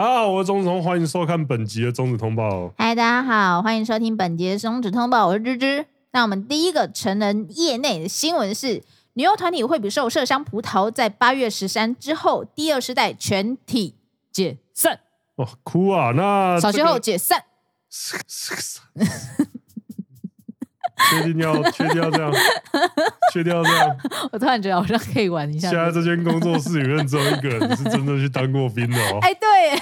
大家好，我是钟子通，欢迎收看本集的中子通报。嗨，大家好，欢迎收听本集的中指通报，我是芝芝。那我们第一个成人业内的新闻是，女优团体惠比寿麝香葡萄在八月十三之后，第二世代全体解散。哦，哭啊！那扫学后解散。确定要确定要这样，确定要这样。我突然觉得好像可以玩一下。现在这间工作室里面只有一个人是真的去当过兵的哦。哎，对，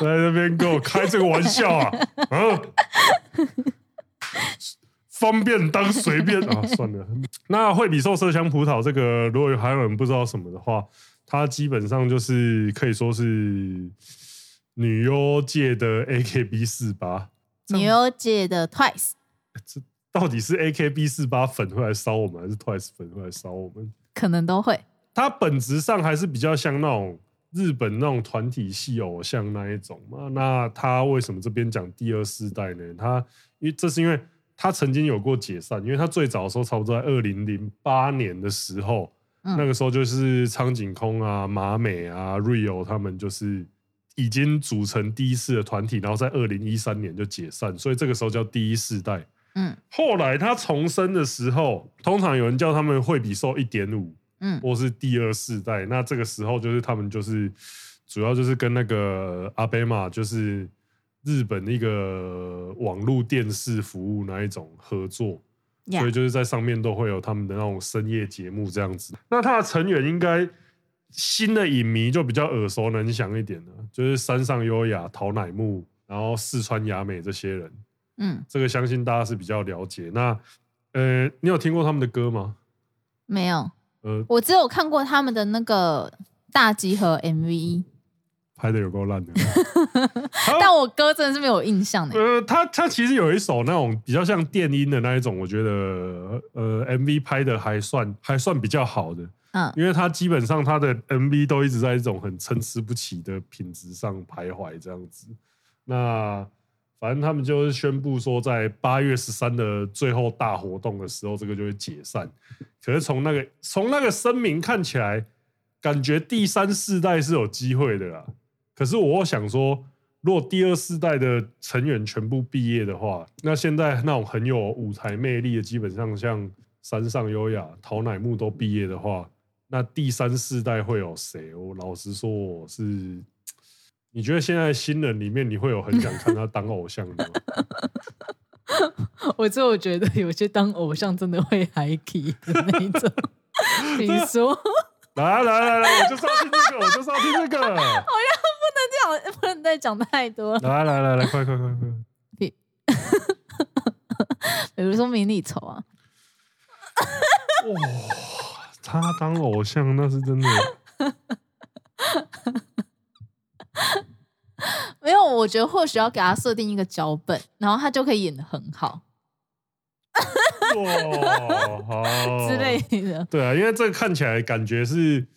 在这边跟我 开这个玩笑啊！啊，方便当随便啊，算了。那惠比寿麝香葡萄这个，如果还有人不知道什么的话，它基本上就是可以说是女优界的 AKB 四八，女优界的 Twice。这到底是 AKB 四八粉会来烧我们，还是 Twice 粉会来烧我们？可能都会。它本质上还是比较像那种日本那种团体系偶像那一种嘛。那他为什么这边讲第二世代呢？他因为这是因为他曾经有过解散，因为他最早的时候差不多在二零零八年的时候，嗯，那个时候就是苍井空啊、马美啊、Rio 他们就是已经组成第一次的团体，然后在二零一三年就解散，所以这个时候叫第一世代。嗯，后来他重生的时候，通常有人叫他们惠比寿一点五，嗯，或是第二世代。那这个时候就是他们就是主要就是跟那个阿贝玛，就是日本一个网络电视服务那一种合作所以就是在上面都会有他们的那种深夜节目这样子。那他的成员应该新的影迷就比较耳熟能详一点了，就是山上优雅、桃乃木，然后四川雅美这些人。嗯，这个相信大家是比较了解。那，呃，你有听过他们的歌吗？没有。呃，我只有看过他们的那个大集合 MV，拍的有够烂的。但我歌真的是没有印象的。呃，他他其实有一首那种比较像电音的那一种，我觉得呃 MV 拍的还算还算比较好的。嗯，因为他基本上他的 MV 都一直在一种很参差不齐的品质上徘徊这样子。那。反正他们就是宣布说，在八月十三的最后大活动的时候，这个就会解散。可是从那个从那个声明看起来，感觉第三世代是有机会的啦。可是我想说，如果第二世代的成员全部毕业的话，那现在那种很有舞台魅力的，基本上像山上优雅、桃乃木都毕业的话，那第三世代会有谁？我老实说，我是。你觉得现在新人里面，你会有很想看他当偶像的吗？我就我觉得有些当偶像真的会嗨起的那一种，比如说，来来来来，我就是要听这个，我就是要听这个，好像不能讲，不能再讲太多。来来来来，快快快快，比，比如说迷你丑啊，哇，他当偶像那是真的。没有，我觉得或许要给他设定一个脚本，然后他就可以演的很好，之类的。对啊，因为这个看起来感觉是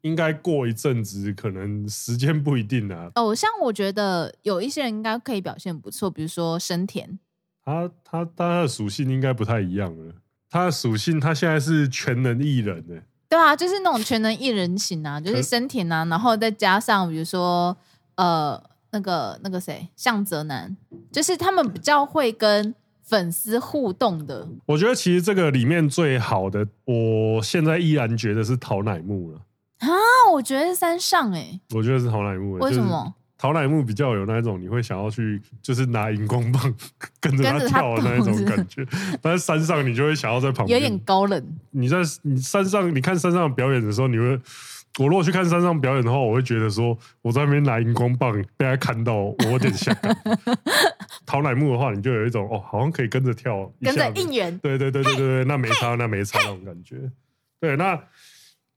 应该过一阵子，可能时间不一定啊。偶像，我觉得有一些人应该可以表现不错，比如说生田，他他他的属性应该不太一样了。他的属性，他现在是全能艺人呢。对啊，就是那种全能艺人型啊，就是生田啊，然后再加上比如说。呃，那个那个谁，向泽南，就是他们比较会跟粉丝互动的。我觉得其实这个里面最好的，我现在依然觉得是桃乃木了。啊，我觉得是山上哎、欸，我觉得是桃乃木。为什么？桃乃木比较有那一种你会想要去，就是拿荧光棒跟着他跳的那一种感觉。但是山上你就会想要在旁边，有点高冷。你在你山上，你看山上表演的时候，你会。我如果去看山上表演的话，我会觉得说我在那边拿荧光棒被他看到，我有点吓。陶乃木的话，你就有一种哦，好像可以跟着跳，跟着应援。对对对对对对，那没差，那没差那种感觉。对，那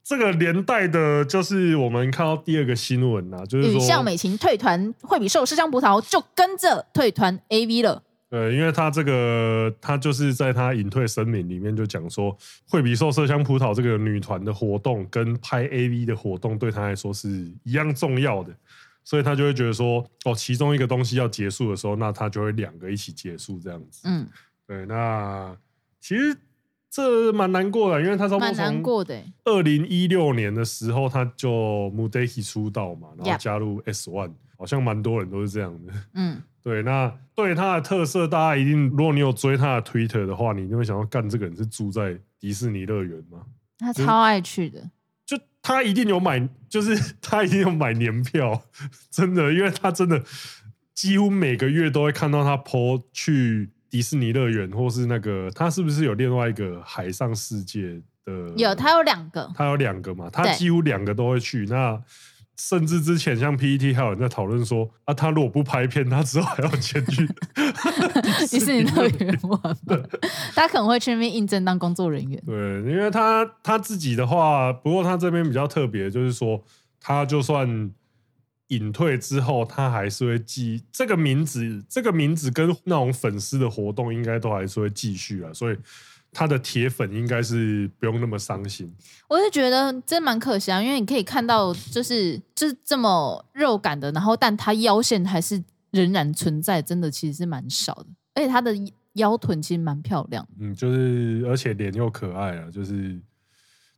这个连带的就是我们看到第二个新闻啊，就是说羽象美琴退团，惠比寿麝香葡萄就跟着退团 AV 了。对，因为他这个，他就是在他隐退声明里面就讲说，惠比寿麝香葡萄这个女团的活动跟拍 AV 的活动对他来说是一样重要的，所以他就会觉得说，哦，其中一个东西要结束的时候，那他就会两个一起结束这样子。嗯，对，那其实这蛮难过的，因为他差不多蛮难过的。二零一六年的时候，他就 Mudeki 出道嘛，然后加入 S One，好像蛮多人都是这样的。嗯，对。那对他的特色，大家一定，如果你有追他的 Twitter 的话，你就会想到，干这个人是住在迪士尼乐园吗？他超爱去的。就他一定有买，就是他一定有买年票，真的，因为他真的几乎每个月都会看到他 po 去。迪士尼乐园，或是那个，他是不是有另外一个海上世界的？有，他有两个，他有两个嘛，他几乎两个都会去。那甚至之前像 PET 还有人在讨论说，啊，他如果不拍片，他之后还要前去迪士尼乐园玩。他可能会去那边应征当工作人员。对，因为他他自己的话，不过他这边比较特别，就是说他就算。隐退之后，他还是会记这个名字，这个名字跟那种粉丝的活动，应该都还是会继续啊。所以他的铁粉应该是不用那么伤心。我是觉得真蛮可惜啊，因为你可以看到，就是就是这么肉感的，然后但他腰线还是仍然存在，真的其实是蛮少的。而且他的腰臀其实蛮漂亮，嗯，就是而且脸又可爱啊，就是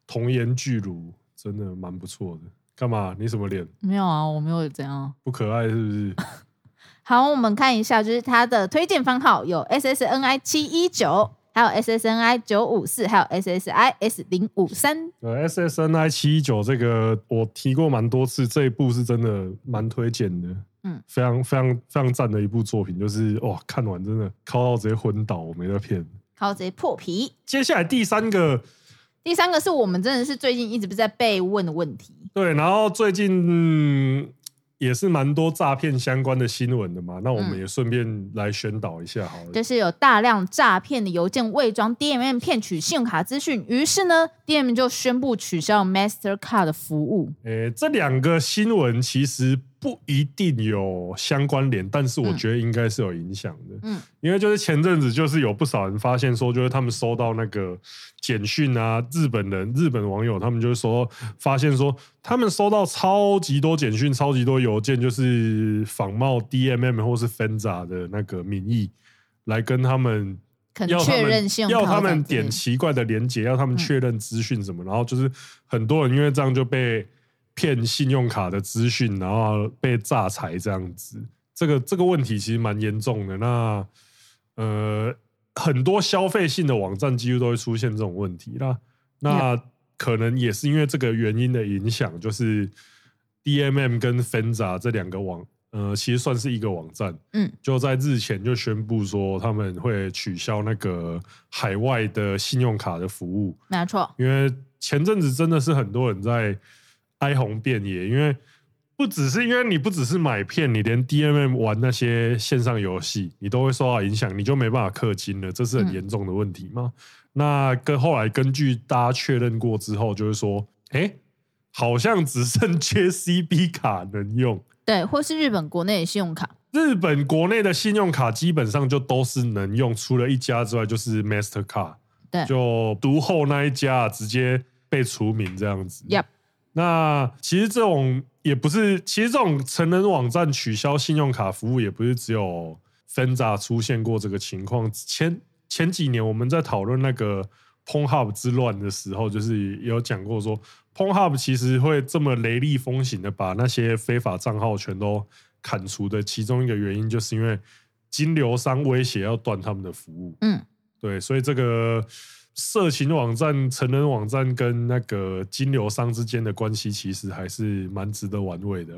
童颜巨乳，真的蛮不错的。干嘛？你什么脸？没有啊，我没有怎样。不可爱是不是？好，我们看一下，就是他的推荐番号有 SSNI 七一九，还有 SSNI 九五四，还有 SSI S 零五三。呃，SSNI 七一九这个我提过蛮多次，这一部是真的蛮推荐的，嗯，非常非常非常赞的一部作品，就是哇，看完真的靠到直接昏倒，我没得骗，靠到直接破皮。接下来第三个。第三个是我们真的是最近一直不在被问的问题。对，然后最近、嗯、也是蛮多诈骗相关的新闻的嘛，那我们也顺便来宣导一下好了。就是有大量诈骗的邮件伪装 DMM 骗取信用卡资讯，于是呢，DMM 就宣布取消 Mastercard 的服务。诶，这两个新闻其实。不一定有相关联，但是我觉得应该是有影响的。嗯，因为就是前阵子就是有不少人发现说，就是他们收到那个简讯啊，日本人、日本网友他们就是说发现说，他们收到超级多简讯、超级多邮件，就是仿冒 DMM 或是 Fenza 的那个名义来跟他们要他们要他们点奇怪的连接，要他们确认资讯什么，然后就是很多人因为这样就被。骗信用卡的资讯，然后被诈财这样子，这个这个问题其实蛮严重的。那呃，很多消费性的网站几乎都会出现这种问题。那那可能也是因为这个原因的影响，就是 DMM 跟 Fenza 这两个网，呃，其实算是一个网站。嗯，就在日前就宣布说他们会取消那个海外的信用卡的服务。没错，因为前阵子真的是很多人在。哀鸿遍野，因为不只是因为你不只是买片，你连 DMM 玩那些线上游戏，你都会受到影响，你就没办法氪金了，这是很严重的问题吗？嗯、那跟后来根据大家确认过之后，就是说，哎、欸，好像只剩 JCB 卡能用，对，或是日本国内的信用卡，日本国内的信用卡基本上就都是能用，除了一家之外，就是 Mastercard，对，就独后那一家直接被除名这样子。Yep. 那其实这种也不是，其实这种成人网站取消信用卡服务也不是只有 Fenza 出现过这个情况。前前几年我们在讨论那个 Pornhub 之乱的时候，就是有讲过说 Pornhub 其实会这么雷厉风行的把那些非法账号全都砍除的其中一个原因，就是因为金流商威胁要断他们的服务。嗯，对，所以这个。色情网站、成人网站跟那个金流商之间的关系，其实还是蛮值得玩味的。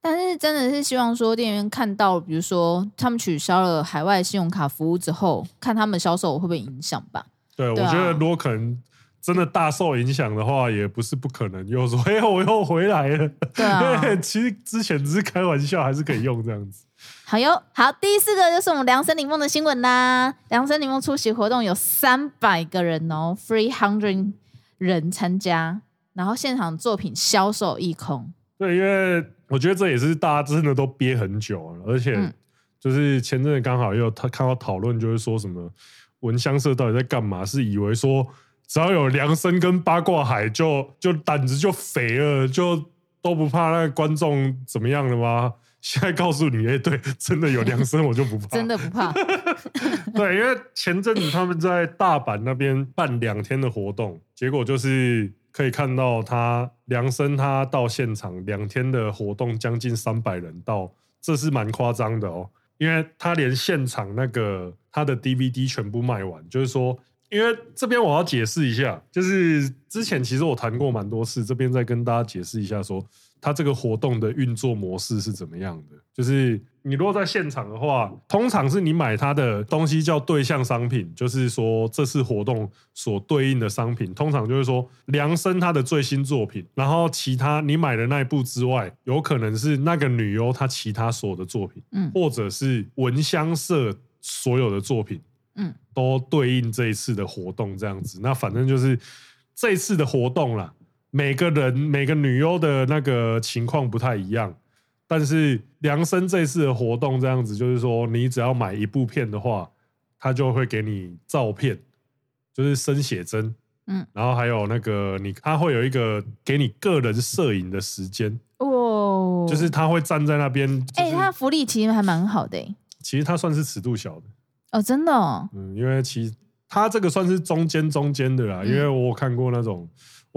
但是，真的是希望说，店员看到，比如说他们取消了海外信用卡服务之后，看他们销售会不会影响吧？对，对啊、我觉得如果可能真的大受影响的话，也不是不可能。又说，哎，我又回来了。对啊，其实之前只是开玩笑，还是可以用这样子。好哟，好，第四个就是我们量身柠檬的新闻啦。量身柠檬出席活动有三百个人哦，three hundred 人参加，然后现场作品销售一空。对，因为我觉得这也是大家真的都憋很久了，而且就是前阵子刚好又他看到讨论，就是说什么闻香社到底在干嘛？是以为说只要有凉森跟八卦海就就胆子就肥了，就都不怕那个观众怎么样了吗？现在告诉你，哎，对，真的有量身，我就不怕，真的不怕。对，因为前阵子他们在大阪那边办两天的活动，结果就是可以看到他量身，他到现场两天的活动将近三百人到，这是蛮夸张的哦，因为他连现场那个他的 DVD 全部卖完，就是说。因为这边我要解释一下，就是之前其实我谈过蛮多次，这边再跟大家解释一下说，说它这个活动的运作模式是怎么样的。就是你如果在现场的话，通常是你买它的东西叫对象商品，就是说这次活动所对应的商品，通常就是说量身它的最新作品，然后其他你买的那一部之外，有可能是那个女优她其他所有的作品，嗯，或者是闻香社所有的作品。嗯，都对应这一次的活动这样子，那反正就是这一次的活动啦。每个人每个女优的那个情况不太一样，但是量身这次的活动这样子，就是说你只要买一部片的话，他就会给你照片，就是生写真，嗯，然后还有那个你他会有一个给你个人摄影的时间。哦，就是他会站在那边，哎，他福利其实还蛮好的，欸，其实他算是尺度小的。哦，真的哦，嗯，因为其实他这个算是中间中间的啦，嗯、因为我看过那种，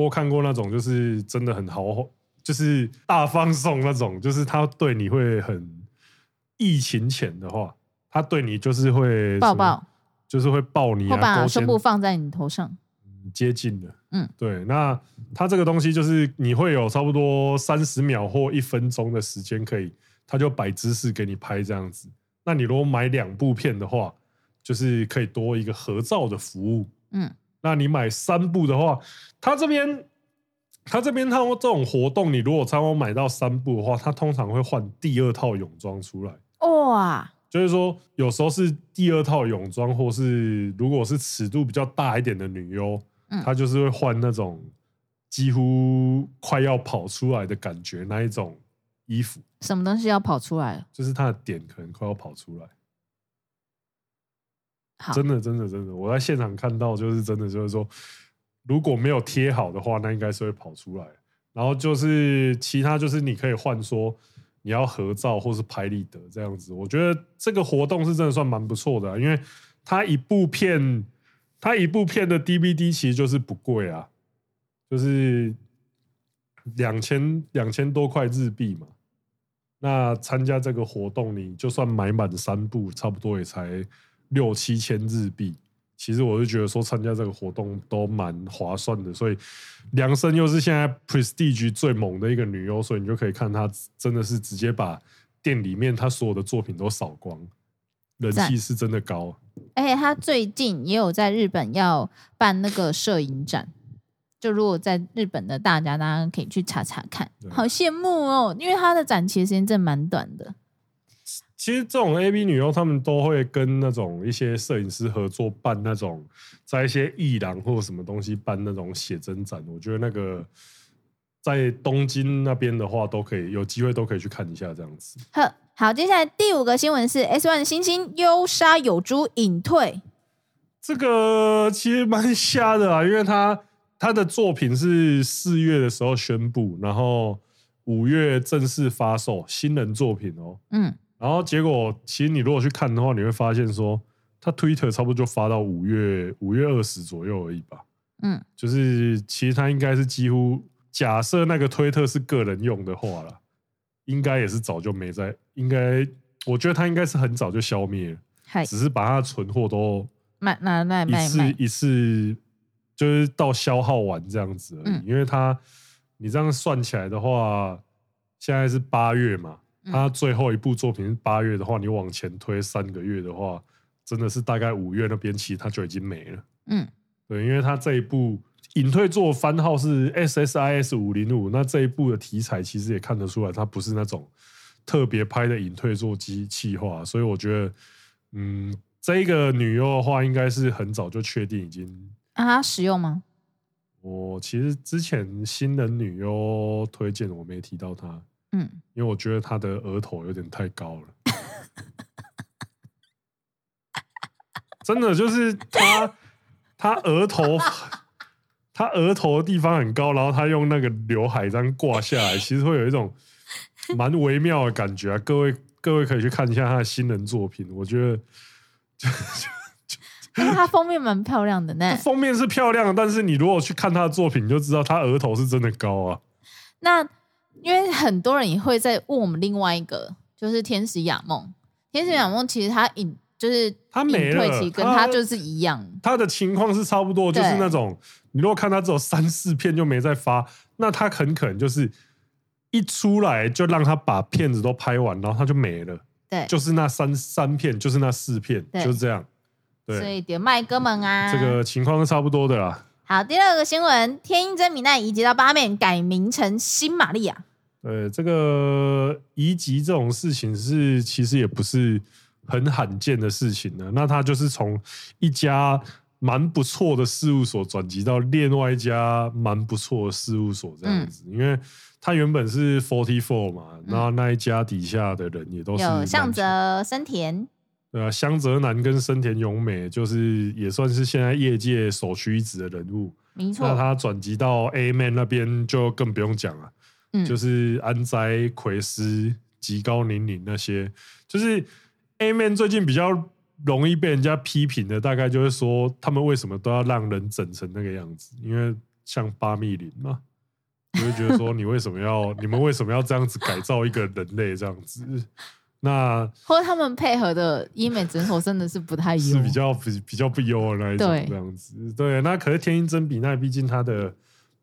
我看过那种，就是真的很豪，就是大放送那种，就是他对你会很疫情前的话，他对你就是会抱抱，就是会抱你、啊，我把胸部放在你头上，接近的，嗯，对，那他这个东西就是你会有差不多三十秒或一分钟的时间可以，他就摆姿势给你拍这样子。那你如果买两部片的话，就是可以多一个合照的服务，嗯，那你买三部的话，他这边他这边他这种活动，你如果差不多买到三部的话，他通常会换第二套泳装出来，哇，就是说有时候是第二套泳装，或是如果是尺度比较大一点的女优，嗯，他就是会换那种几乎快要跑出来的感觉那一种衣服。什么东西要跑出来？就是她的点可能快要跑出来。真的，真的，真的，我在现场看到，就是真的，就是说，如果没有贴好的话，那应该是会跑出来。然后就是其他，就是你可以换说你要合照或是拍立得这样子。我觉得这个活动是真的算蛮不错的，因为它一部片，它一部片的 DVD 其实就是不贵啊，就是两千两千多块日币嘛。那参加这个活动，你就算买满三部，差不多也才。六七千日币，其实我就觉得说参加这个活动都蛮划算的，所以梁生又是现在 Prestige 最猛的一个女优，所以你就可以看她真的是直接把店里面她所有的作品都扫光，人气是真的高。而且她最近也有在日本要办那个摄影展，就如果在日本的大家，大家可以去查查看，好羡慕哦，因为她的展期时间真的蛮短的。其实这种 A B 女优，他们都会跟那种一些摄影师合作办那种，在一些艺廊或者什么东西办那种写真展。我觉得那个在东京那边的话，都可以有机会都可以去看一下这样子。好，好，接下来第五个新闻是 S1 新星优沙有珠隐退。这个其实蛮瞎的啊，因为他他的作品是四月的时候宣布，然后五月正式发售新人作品哦。嗯。然后结果，其实你如果去看的话，你会发现说，他 Twitter 差不多就发到五月五月二十左右而已吧。嗯，就是其实他应该是几乎假设那个推特是个人用的话啦，应该也是早就没在。应该我觉得他应该是很早就消灭了，只是把他的存货都卖卖卖卖，一次一次就是到消耗完这样子而已。嗯，因为他你这样算起来的话，现在是八月嘛。他最后一部作品是八月的话，你往前推三个月的话，真的是大概五月那边其实他就已经没了。嗯，对，因为他这一部隐退作番号是 SSIS 五零五，那这一部的题材其实也看得出来，它不是那种特别拍的隐退作机器化，所以我觉得，嗯，这个女优的话，应该是很早就确定已经啊，他使用吗？我其实之前新人女优推荐我没提到她。嗯，因为我觉得他的额头有点太高了，真的就是他，他额头，他额头的地方很高，然后他用那个刘海这样挂下来，其实会有一种蛮微妙的感觉啊。各位各位可以去看一下他的新人作品，我觉得就因为他封面蛮漂亮的呢。封面是漂亮的，但是你如果去看他的作品，你就知道他额头是真的高啊。那因为很多人也会在问我们另外一个，就是天使亚梦。天使亚梦其实他隐就是他没了，跟他就是一样。他，他的情况是差不多，就是那种你如果看他只有三四片就没再发，那他很可能就是一出来就让他把片子都拍完，然后他就没了。对，就是那三三片，就是那四片，就是这样。对，所以点麦哥们啊，这个情况是差不多的啦。好，第二个新闻，天音真米奈移籍到八面，改名成新玛利亚。对，这个移籍这种事情是其实也不是很罕见的事情呢。那他就是从一家蛮不错的事务所转籍到另外一家蛮不错的事务所这样子，嗯、因为他原本是 Forty Four 嘛，然后那一家底下的人也都是有向泽森田。对啊，香泽南跟森田勇美就是也算是现在业界首屈一指的人物。没错，那他转籍到 A Man 那边就更不用讲了。嗯，就是安斋奎斯、极高宁宁那些，就是 A Man 最近比较容易被人家批评的，大概就是说他们为什么都要让人整成那个样子？因为像八密林嘛，我就会觉得说你为什么要你们为什么要这样子改造一个人类这样子？那或者他们配合的医美诊所真的是不太优，是比较比比较不优的那一种这样子。对，那可是天音真比奈，毕竟他的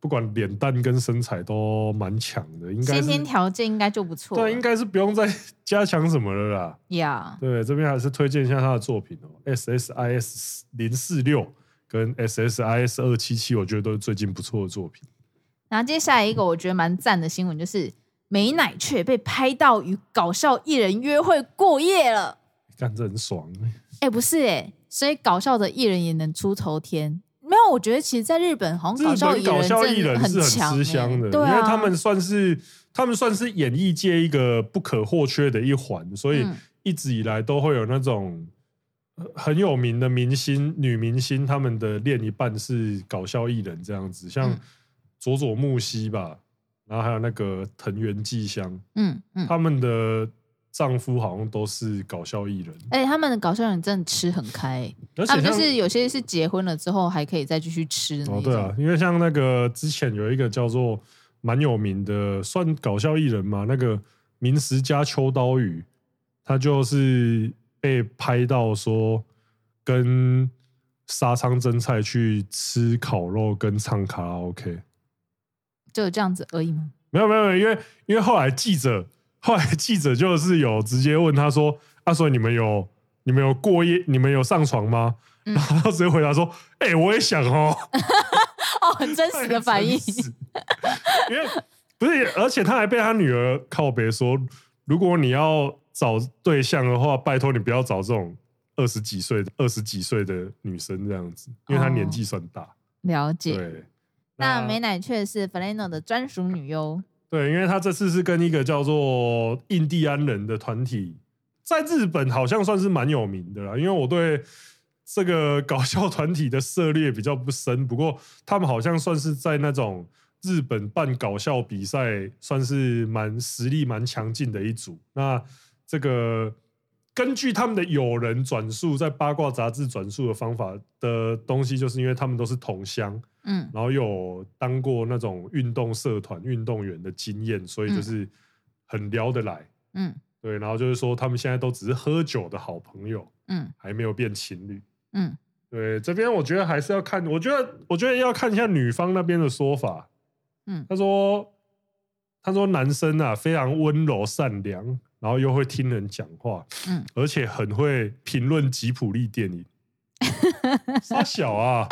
不管脸蛋跟身材都蛮强的，应该先天条件应该就不错。对，应该是不用再加强什么了啦。呀，对，这边还是推荐一下他的作品哦，SSIS 零四六跟 SSIS 二七七，我觉得都是最近不错的作品。然后接下来一个我觉得蛮赞的新闻就是。美乃雀被拍到与搞笑艺人约会过夜了，干这很爽哎、欸！不是哎、欸，所以搞笑的艺人也能出头天？我觉得其实，在日本好像搞笑艺人是很吃香的，因为他们算是他们算是演艺界一个不可或缺的一环，所以一直以来都会有那种很有名的明星、女明星，他们的另一半是搞笑艺人这样子，像佐佐木希吧。然后还有那个藤原纪香，嗯嗯，他们的丈夫好像都是搞笑艺人。哎、欸，他们的搞笑艺人真的吃很开，而且就是有些是结婚了之后还可以再继续吃。哦，对啊，因为像那个之前有一个叫做蛮有名的，算搞笑艺人嘛，那个明石家秋刀鱼，他就是被拍到说跟沙仓真菜去吃烤肉跟唱卡拉 OK。就有这样子而已吗？没有没有，因为因为后来记者后来记者就是有直接问他说：“啊，所以你们有你们有过夜，你们有上床吗？”嗯、然后他直接回答说：“哎、欸，我也想哦。”哦，很真实的反应。因为不是，而且他还被他女儿靠北说：“如果你要找对象的话，拜托你不要找这种二十几岁、二十几岁的女生这样子，因为她年纪算大。哦”了解。对。那美乃雀是 Flannel 的专属女优，对，因为他这次是跟一个叫做印第安人的团体，在日本好像算是蛮有名的啦。因为我对这个搞笑团体的涉猎比较不深，不过他们好像算是在那种日本办搞笑比赛，算是蛮实力蛮强劲的一组。那这个根据他们的友人转述，在八卦杂志转述的方法的东西，就是因为他们都是同乡。嗯，然后有当过那种运动社团运动员的经验，所以就是很聊得来。嗯，对，然后就是说他们现在都只是喝酒的好朋友，嗯，还没有变情侣。嗯，对，这边我觉得还是要看，我觉得我觉得要看一下女方那边的说法。嗯，他说他说男生啊非常温柔善良，然后又会听人讲话，嗯，而且很会评论吉普力电影。傻小啊！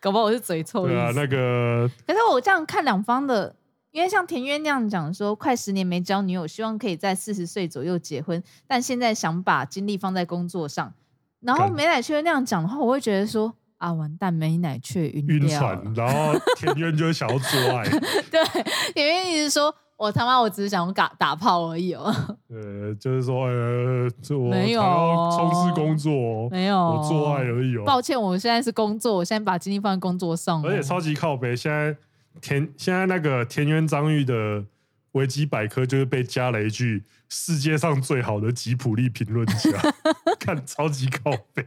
搞不好我是嘴臭。对啊，那个。可是我这样看两方的，因为像田渊那样讲说，快十年没交女友，希望可以在四十岁左右结婚，但现在想把精力放在工作上。然后美乃雀那样讲的话，我会觉得说啊，完蛋，美乃雀晕晕船，然后田渊就会想要做爱。对，田渊一直说。我他妈，我只是想打打炮而已哦。呃，就是说，呃，我没有从事工作，没有，我做爱而已哦。抱歉，我现在是工作，我现在把精力放在工作上。而且超级靠北，现在田现在那个田园张裕的维基百科就是被加了一句“世界上最好的吉普力评论家”，看超级靠北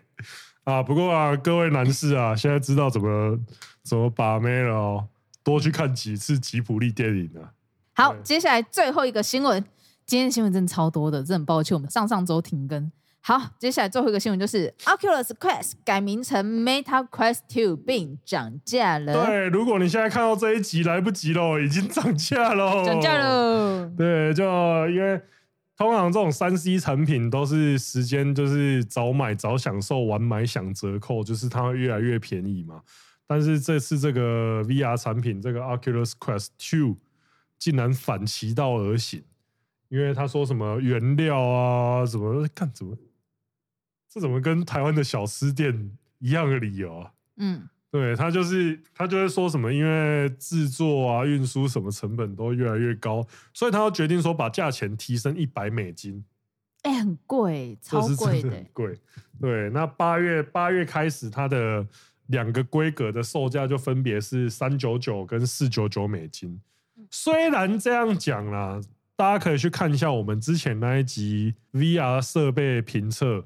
啊！不过啊，各位男士啊，现在知道怎么怎么把妹了哦，多去看几次吉普力电影啊。好，接下来最后一个新闻，今天新闻真的超多的，真的很抱歉，我们上上周停更。好，接下来最后一个新闻就是 Oculus Quest 改名成 Meta Quest Two 并涨价了。对，如果你现在看到这一集，来不及了，已经涨价了。涨价了。对，就因为通常这种三 C 产品都是时间就是早买早享受，晚买享折扣，就是它会越来越便宜嘛。但是这次这个 VR 产品，这个 Oculus Quest Two 竟然反其道而行，因为他说什么原料啊，什么看怎么。这怎么跟台湾的小吃店一样的理由啊？嗯，对，他就是他就会说什么，因为制作啊、运输什么成本都越来越高，所以他要决定说把价钱提升一百美金。哎、欸，很贵，超贵的，很贵。对，那八月八月开始，它的两个规格的售价就分别是三九九跟四九九美金。虽然这样讲啦，大家可以去看一下我们之前那一集 VR 设备评测。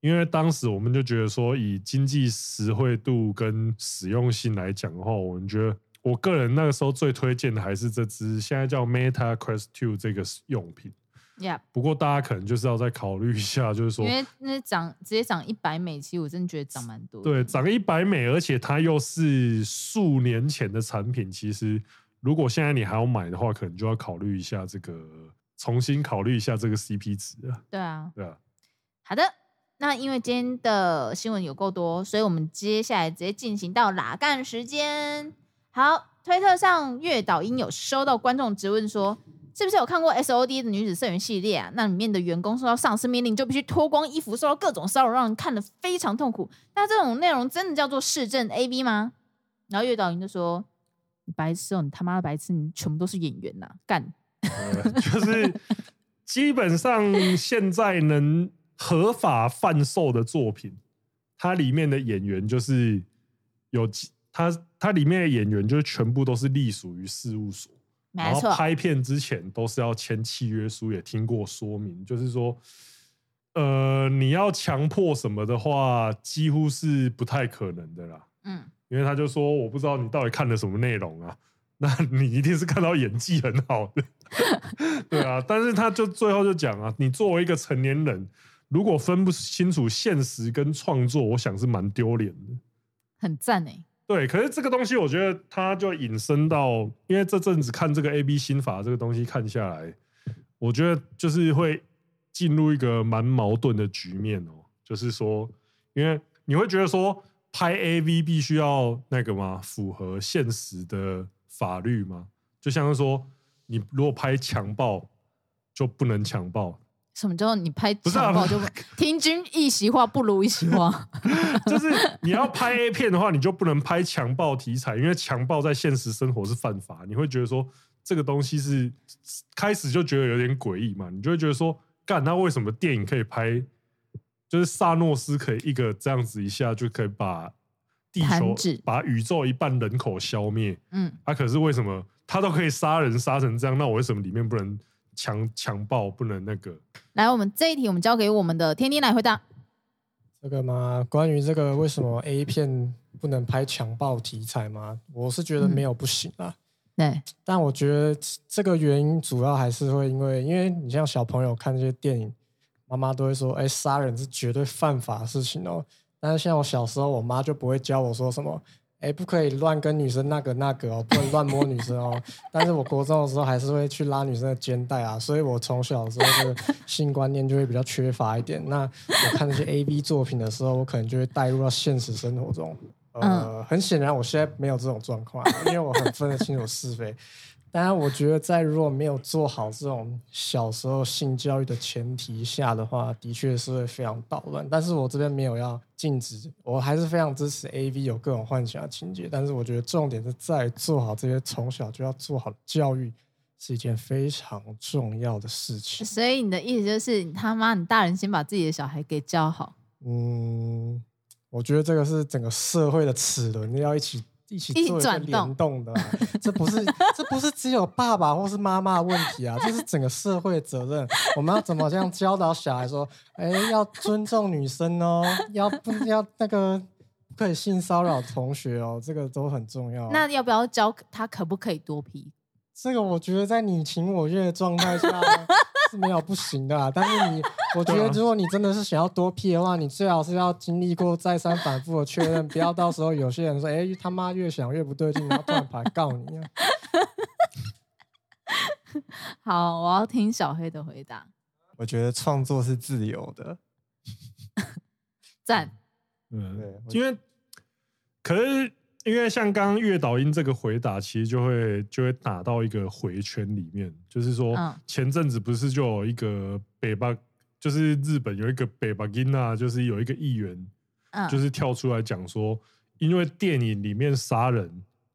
因为当时我们就觉得说，以经济实惠度跟实用性来讲的话，我们觉得我个人那个时候最推荐的还是这支现在叫 Meta Quest Two 这个用品。Yeah. 不过大家可能就是要再考虑一下，就是说，因为那涨直接涨一百美，其实我真的觉得涨蛮多。对，涨一百美，而且它又是数年前的产品，其实如果现在你还要买的话，可能就要考虑一下这个，重新考虑一下这个 CP 值啊。对啊，对啊。好的。那因为今天的新闻有够多，所以我们接下来直接进行到拉干时间。好，推特上月岛英有收到观众质问说，是不是有看过 SOD 的女子社员系列啊？那里面的员工受到上司命令就必须脱光衣服，受到各种骚扰，让人看得非常痛苦。那这种内容真的叫做市政 AV 吗？然后月岛英就说：“你白痴哦，你他妈的白痴，你全部都是演员呐、啊，干。呃”就是基本上现在能。合法贩售的作品，它里面的演员就是有它，它里面的演员就是全部都是隶属于事务所。然后拍片之前都是要签契约书，也听过说明，就是说，呃，你要强迫什么的话，几乎是不太可能的啦。嗯，因为他就说，我不知道你到底看了什么内容啊，那你一定是看到演技很好的，对啊。但是他就最后就讲啊，你作为一个成年人。如果分不清楚现实跟创作，我想是蛮丢脸的。很赞哎，对，可是这个东西，我觉得它就引申到，因为这阵子看这个 A B 心法这个东西看下来，我觉得就是会进入一个蛮矛盾的局面哦。就是说，因为你会觉得说拍 A V 必须要那个吗？符合现实的法律吗？就像是说，你如果拍强暴，就不能强暴。什么叫你拍强暴就不 听君一席话不如一席话？就是你要拍 A 片的话，你就不能拍强暴题材，因为强暴在现实生活是犯法。你会觉得说这个东西是开始就觉得有点诡异嘛？你就会觉得说，干，那为什么电影可以拍？就是萨诺斯可以一个这样子一下就可以把地球、把宇宙一半人口消灭？嗯，啊，可是为什么他都可以杀人杀成这样？那我为什么里面不能？强强暴不能那个。来，我们这一题我们交给我们的天天来回答。这个吗？关于这个为什么 A 片不能拍强暴题材吗？我是觉得没有不行啊。嗯、对，但我觉得这个原因主要还是会因为，因为你像小朋友看这些电影，妈妈都会说：“哎，杀人是绝对犯法的事情哦。”但是像我小时候，我妈就不会教我说什么。哎，不可以乱跟女生那个那个哦，不能乱摸女生哦。但是我国中的时候还是会去拉女生的肩带啊，所以我从小的时候这个性观念就会比较缺乏一点。那我看那些 A B 作品的时候，我可能就会带入到现实生活中。呃，很显然我现在没有这种状况，因为我很分得清楚是非。当然，我觉得在如果没有做好这种小时候性教育的前提下的话，的确是会非常捣乱。但是我这边没有要禁止，我还是非常支持 AV 有各种幻想的情节。但是我觉得重点是在做好这些从小就要做好的教育，是一件非常重要的事情。所以你的意思就是，你他妈，你大人先把自己的小孩给教好。嗯，我觉得这个是整个社会的齿轮要一起。一起做一个联动的、啊，这不是 这不是只有爸爸或是妈妈的问题啊，这是整个社会的责任。我们要怎么这样教导小孩说，哎，要尊重女生哦，要不要那个不可以性骚扰同学哦，这个都很重要、啊。那要不要教他可不可以多批这个我觉得在你情我愿的状态下是没有不行的、啊，但是你，我觉得如果你真的是想要多 P 的话，你最好是要经历过再三反复的确认，不要到时候有些人说，哎，他妈越想越不对劲，然后突然跑来告你、啊。好，我要听小黑的回答。我觉得创作是自由的，赞。嗯，对，因为可是。因为像刚刚月岛音这个回答，其实就会就会打到一个回圈里面，就是说前阵子不是就有一个北巴，就是日本有一个北巴金娜，就是有一个议员，就是跳出来讲说，因为电影里面杀人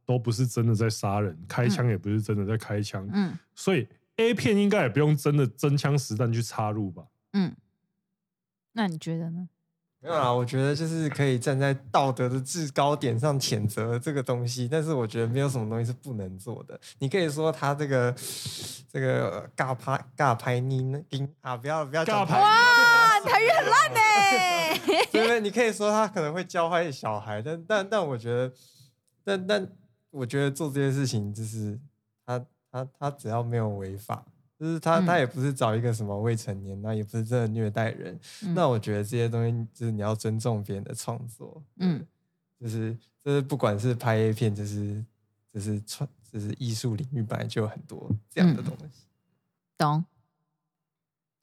都不是真的在杀人，开枪也不是真的在开枪，嗯，所以 A 片应该也不用真的真枪实弹去插入吧？嗯，那你觉得呢？没有啦，我觉得就是可以站在道德的制高点上谴责这个东西，但是我觉得没有什么东西是不能做的。你可以说他这个这个尬拍尬拍你那啊，不要不要尬拍哇，台语很烂呢。对不对？你可以说他可能会教坏小孩，但但但我觉得，但但我觉得做这些事情就是他他他只要没有违法。就是他，他也不是找一个什么未成年，那、嗯、也不是真的虐待人。嗯、那我觉得这些东西就是你要尊重别人的创作。嗯，就是就是不管是拍 A 片，就是就是创，就是艺术领域本来就有很多这样的东西。嗯、懂。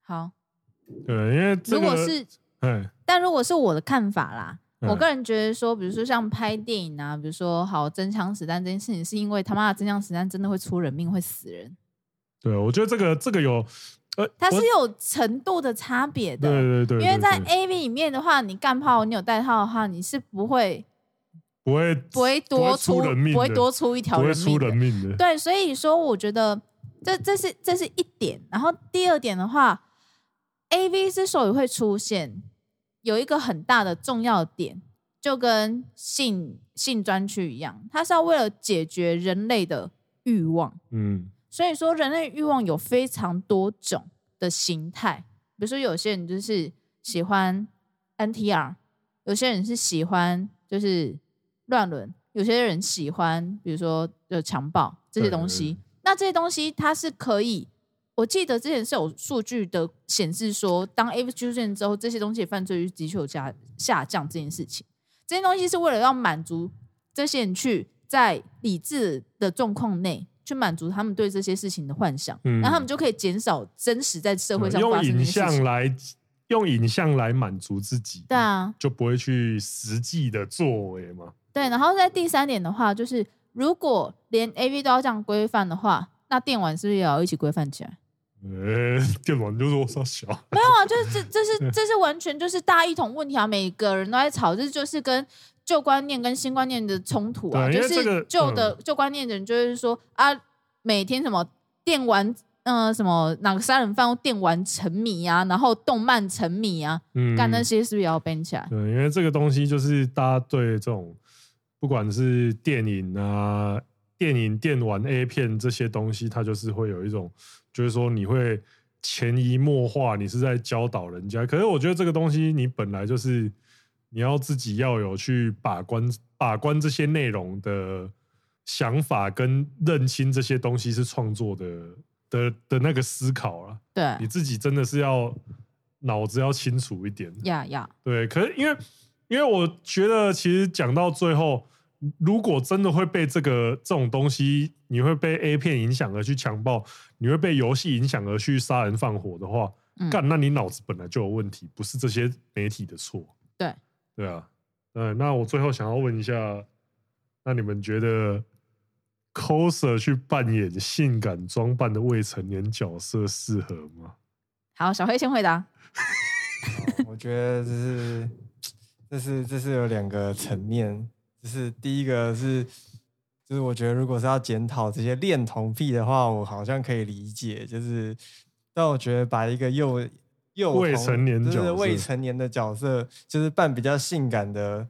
好。对，因为、这个、如果是，嗯，但如果是我的看法啦，嗯、我个人觉得说，比如说像拍电影啊，比如说好真枪实弹这件事情，是因为他妈的真枪实弹真的会出人命，会死人。对，我觉得这个这个有，呃，它是有程度的差别的。对对对，因为在 AV 里面的话，你干炮，你有带套的话，你是不会不会不会多出不会多出一条人命，人命的。对，所以说我觉得这这是这是一点。然后第二点的话，AV 之所以会出现，有一个很大的重要点，就跟性性专区一样，它是要为了解决人类的欲望。嗯。所以说，人类欲望有非常多种的形态。比如说，有些人就是喜欢 NTR，有些人是喜欢就是乱伦，有些人喜欢比如说就强暴这些东西。那这些东西它是可以，我记得之前是有数据的显示说，当 AV 出现之后，这些东西犯罪率的确有下下降。这件事情，这些东西是为了要满足这些人去在理智的状况内。去满足他们对这些事情的幻想，嗯、然后他们就可以减少真实在社会上。用影像来用影像来满足自己，对啊，就不会去实际的作为嘛。对，然后在第三点的话，就是如果连 AV 都要这样规范的话，那电玩是不是也要一起规范起来？呃、欸，电玩就是我说小，没有啊，就是这这是 这是完全就是大一统问题啊，每个人都在吵，这就是跟。旧观念跟新观念的冲突啊，这个、就是旧的旧、嗯、观念的人就是说啊，每天什么电玩，嗯、呃，什么哪个杀人犯电玩沉迷啊，然后动漫沉迷啊，干、嗯、那些是不是也要 ban 起来？对，因为这个东西就是大家对这种不管是电影啊、电影、电玩、A 片这些东西，它就是会有一种，就是说你会潜移默化，你是在教导人家。可是我觉得这个东西你本来就是。你要自己要有去把关把关这些内容的想法跟认清这些东西是创作的的的那个思考了。对，你自己真的是要脑子要清楚一点。呀呀，对，可是因为因为我觉得其实讲到最后，如果真的会被这个这种东西，你会被 A 片影响而去强暴，你会被游戏影响而去杀人放火的话，干，那你脑子本来就有问题，不是这些媒体的错。对。对啊，嗯，那我最后想要问一下，那你们觉得 coser 去扮演性感装扮的未成年角色适合吗？好，小黑先回答。我觉得这是，这是，这是有两个层面，就是第一个是，就是我觉得如果是要检讨这些恋童癖的话，我好像可以理解，就是，但我觉得把一个幼幼未成年，就是未成年的角色，就是扮比较性感的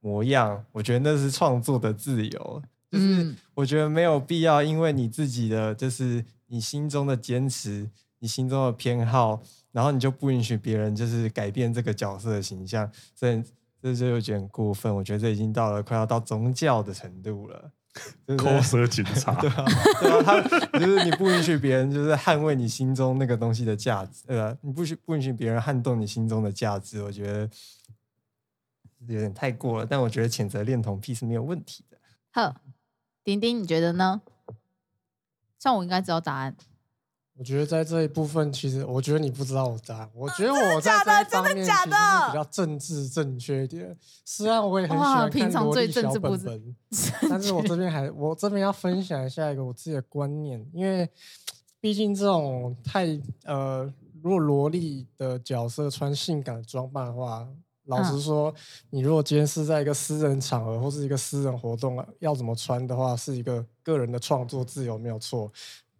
模样，我觉得那是创作的自由。就是我觉得没有必要，因为你自己的就是你心中的坚持，你心中的偏好，然后你就不允许别人就是改变这个角色的形象，这这就有点过分。我觉得这已经到了快要到宗教的程度了，口舌警察，对啊，对啊，他就是你不允许别人就是捍卫你心中那个东西的价值，呃？你不许不允许别人撼动你心中的价值，我觉得有点太过了。但我觉得谴责恋童癖是没有问题的。好。丁丁，你觉得呢？像我应该知道答案。我觉得在这一部分，其实我觉得你不知道我答案。我觉得我在这一方面其实是比较政治正确一点。虽然我也很喜欢看萝莉小本本，但是我这边还我这边要分享一下一个我自己的观念，因为毕竟这种太呃，如果萝莉的角色穿性感的装扮的话。老实说，你如果今天是在一个私人场合或是一个私人活动，要怎么穿的话，是一个个人的创作自由，没有错。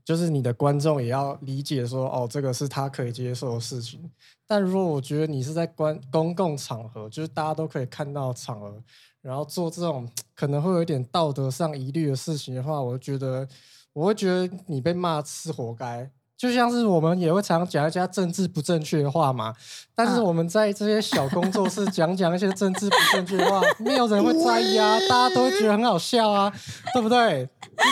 就是你的观众也要理解说，哦，这个是他可以接受的事情。但如果我觉得你是在关公共场合，就是大家都可以看到场合，然后做这种可能会有一点道德上疑虑的事情的话，我觉得我会觉得你被骂是活该。就像是我们也会常讲一些政治不正确的话嘛，但是我们在这些小工作室 讲讲一些政治不正确的话，没有人会在意啊，大家都会觉得很好笑啊，对不对？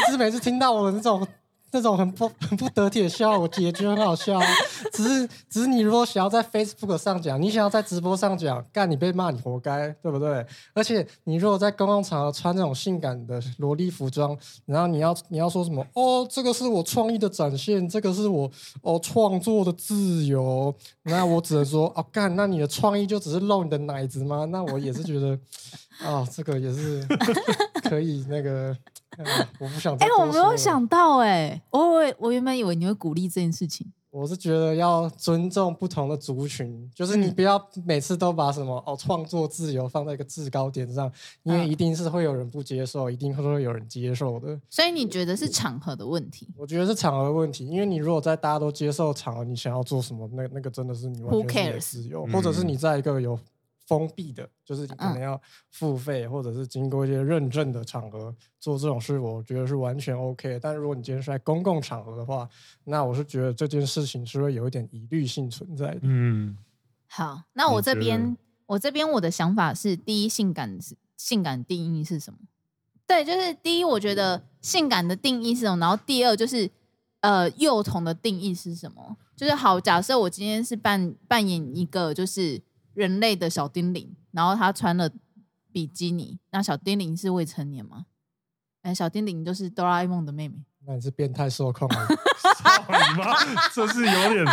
一直每次听到我们这种。这种很不 很不得体的笑，我也觉得很好笑啊。只是只是你如果想要在 Facebook 上讲，你想要在直播上讲，干你被骂你活该，对不对？而且你如果在公共场合穿那种性感的萝莉服装，然后你要你要说什么？哦，这个是我创意的展现，这个是我哦创作的自由。那我只能说，哦干，那你的创意就只是露你的奶子吗？那我也是觉得，哦，这个也是可以那个。我不想。哎、欸，我没有想到哎、我我我原本以为你会鼓励这件事情。我是觉得要尊重不同的族群，就是你不要每次都把什么哦创作自由放在一个制高点上，因为一定是会有人不接受，一定会有人接受的。所以你觉得是场合的问题？我觉得是场合的问题，因为你如果在大家都接受场合，你想要做什么，那那个真的是你完全是自由，或者是你在一个有。封闭的，就是你可能要付费，或者是经过一些认证的场合做这种事，我觉得是完全 OK。但如果你今天是在公共场合的话，那我是觉得这件事情是会有一点疑虑性存在的。嗯，好，那我这边我这边我的想法是：第一，性感是性感定义是什么？对，就是第一，我觉得性感的定义是什么？然后第二，就是呃，幼童的定义是什么？就是好，假设我今天是扮扮演一个就是。人类的小精灵，然后他穿了比基尼。那小精灵是未成年吗？哎，小精灵就是哆啦 A 梦的妹妹。那你是变态受控吗？你妈，这是有点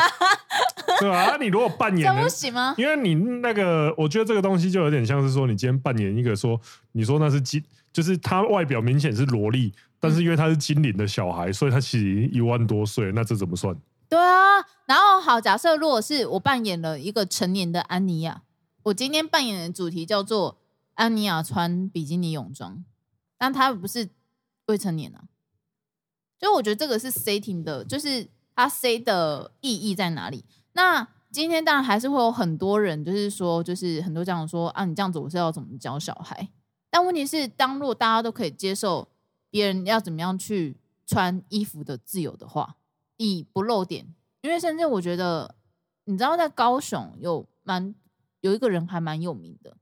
对吧？啊，你如果扮演，不行吗？因为你那个，我觉得这个东西就有点像是说，你今天扮演一个说，你说那是精，就是他外表明显是萝莉，但是因为他是精灵的小孩，所以他其实一万多岁，那这怎么算？对啊，然后好，假设如果是我扮演了一个成年的安妮亚，我今天扮演的主题叫做安妮亚穿比基尼泳装，但她不是未成年啊，所以我觉得这个是 setting 的，就是它 set 的意义在哪里？那今天当然还是会有很多人，就是说，就是很多家长说啊，你这样子我是要怎么教小孩？但问题是，当如果大家都可以接受别人要怎么样去穿衣服的自由的话。以不露点，因为甚至我觉得，你知道，在高雄有蛮有一个人还蛮有名的，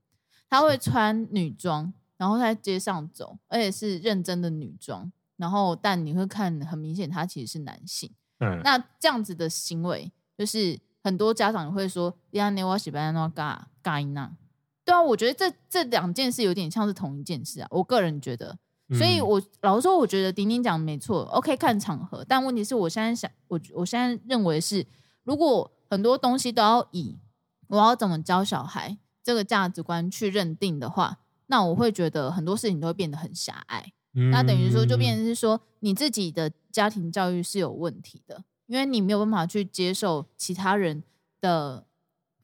他会穿女装，然后在街上走，而且是认真的女装，然后但你会看很明显，他其实是男性。嗯，那这样子的行为，就是很多家长会说，呀，你我喜欢那嘎嘎音呐，对啊，我觉得这这两件事有点像是同一件事啊，我个人觉得。所以我，我老实说，我觉得丁丁讲的没错，OK，看场合。但问题是我现在想，我我现在认为是，如果很多东西都要以我要怎么教小孩这个价值观去认定的话，那我会觉得很多事情都会变得很狭隘。嗯、那等于说，就变成是说，你自己的家庭教育是有问题的，因为你没有办法去接受其他人的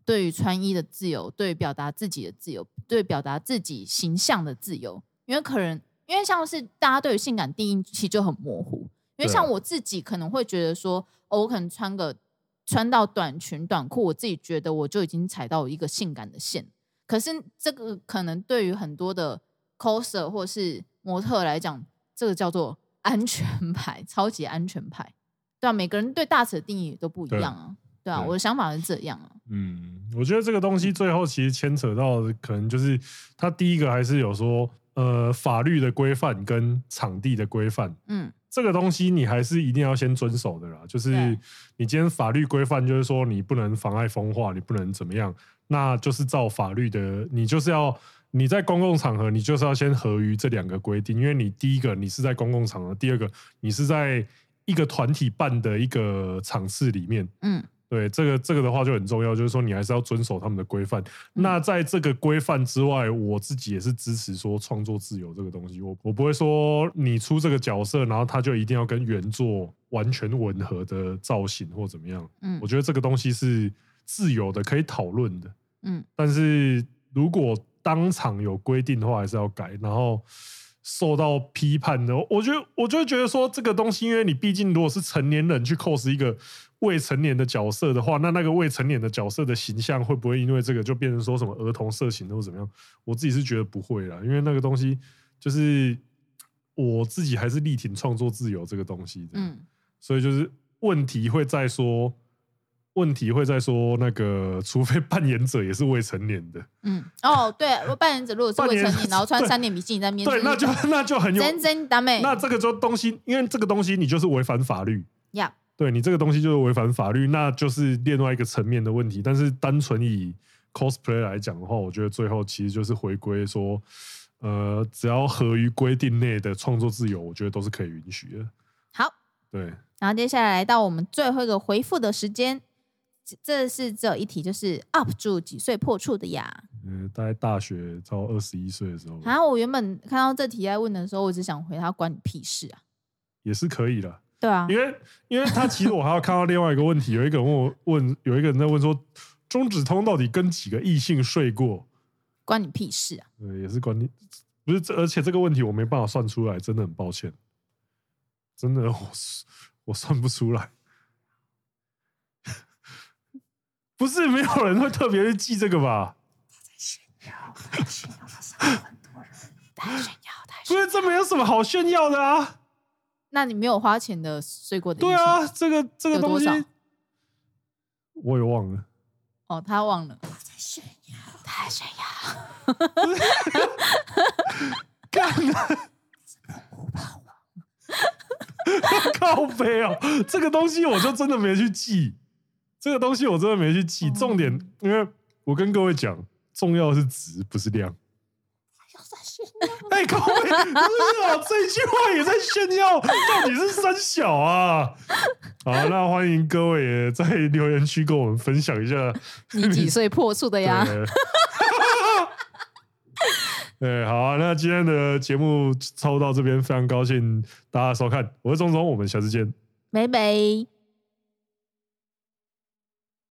对于穿衣的自由，对于表达自己的自由，对表达自己形象的自由，因为可能。因为像是大家对于性感定义其实就很模糊，因为像我自己可能会觉得说，哦，我可能穿个穿到短裙短裤，我自己觉得我就已经踩到一个性感的线。可是这个可能对于很多的 coser 或是模特来讲，这个叫做 安全牌，超级安全牌。对啊，每个人对大尺的定义都不一样啊。对，对啊，对我的想法是这样啊。嗯，我觉得这个东西最后其实牵扯到的可能就是，他第一个还是有说，呃，法律的规范跟场地的规范。嗯。这个东西你还是一定要先遵守的啦，就是你今天法律规范就是说你不能妨碍风化，你不能怎么样，那就是照法律的，你就是要你在公共场合，你就是要先合于这两个规定，因为你第一个你是在公共场合，第二个你是在一个团体办的一个场次里面，嗯。对，这个这个的话就很重要，就是说你还是要遵守他们的规范。那在这个规范之外，我自己也是支持说创作自由这个东西。我我不会说你出这个角色，然后他就一定要跟原作完全吻合的造型或怎么样。嗯，我觉得这个东西是自由的，可以讨论的。嗯，但是如果当场有规定的话，还是要改，然后受到批判的。我觉得我就会觉得说这个东西，因为你毕竟如果是成年人去 cos 一个。未成年的角色的话，那那个未成年的角色的形象会不会因为这个就变成说什么儿童色情或怎么样？我自己是觉得不会啦，因为那个东西就是我自己还是力挺创作自由这个东西的。嗯，所以就是问题会在说，问题会在说那个，除非扮演者也是未成年的。嗯，哦，对，扮演者如果是未成年，然后穿三点比基尼在面对，对，那就 那就很有真真打美。那这个就东西，因为这个东西你就是违反法律。呀。对你这个东西就是违反法律，那就是另外一个层面的问题。但是单纯以 cosplay 来讲的话，我觉得最后其实就是回归说，呃，只要合于规定内的创作自由，我觉得都是可以允许的。好，对。然后接下来到我们最后一个回复的时间，这是只有一题，就是 UP 主几岁破处的呀？嗯，大概大学超二十一岁的时候。然后我原本看到这题在问的时候，我只想回他关你屁事啊，也是可以的。对啊，因为因为他其实我还要看到另外一个问题，有一个人问我问，有一个人在问说，中指通到底跟几个异性睡过？关你屁事啊！对，也是关你，不是，而且这个问题我没办法算出来，真的很抱歉，真的我我算不出来，不是没有人会特别去记这个吧？他在炫耀，他炫耀，他少很多人，他在炫耀，他不是这没有什么好炫耀的啊。那你没有花钱的睡过的？对啊，这个这个东西我也忘了。哦，他忘了。他在炫耀，他在炫耀。干了！靠北哦，这个东西我就真的没去记。这个东西我真的没去记。重点，因为我跟各位讲，重要的是值，不是量。哎，各位，不是啊，这一句话也在炫耀，到底是三小啊？好，那欢迎各位也在留言区跟我们分享一下，你几岁破处的呀？对，好啊，那今天的节目差不多到这边，非常高兴大家收看，我是钟总，我们下次见，拜拜。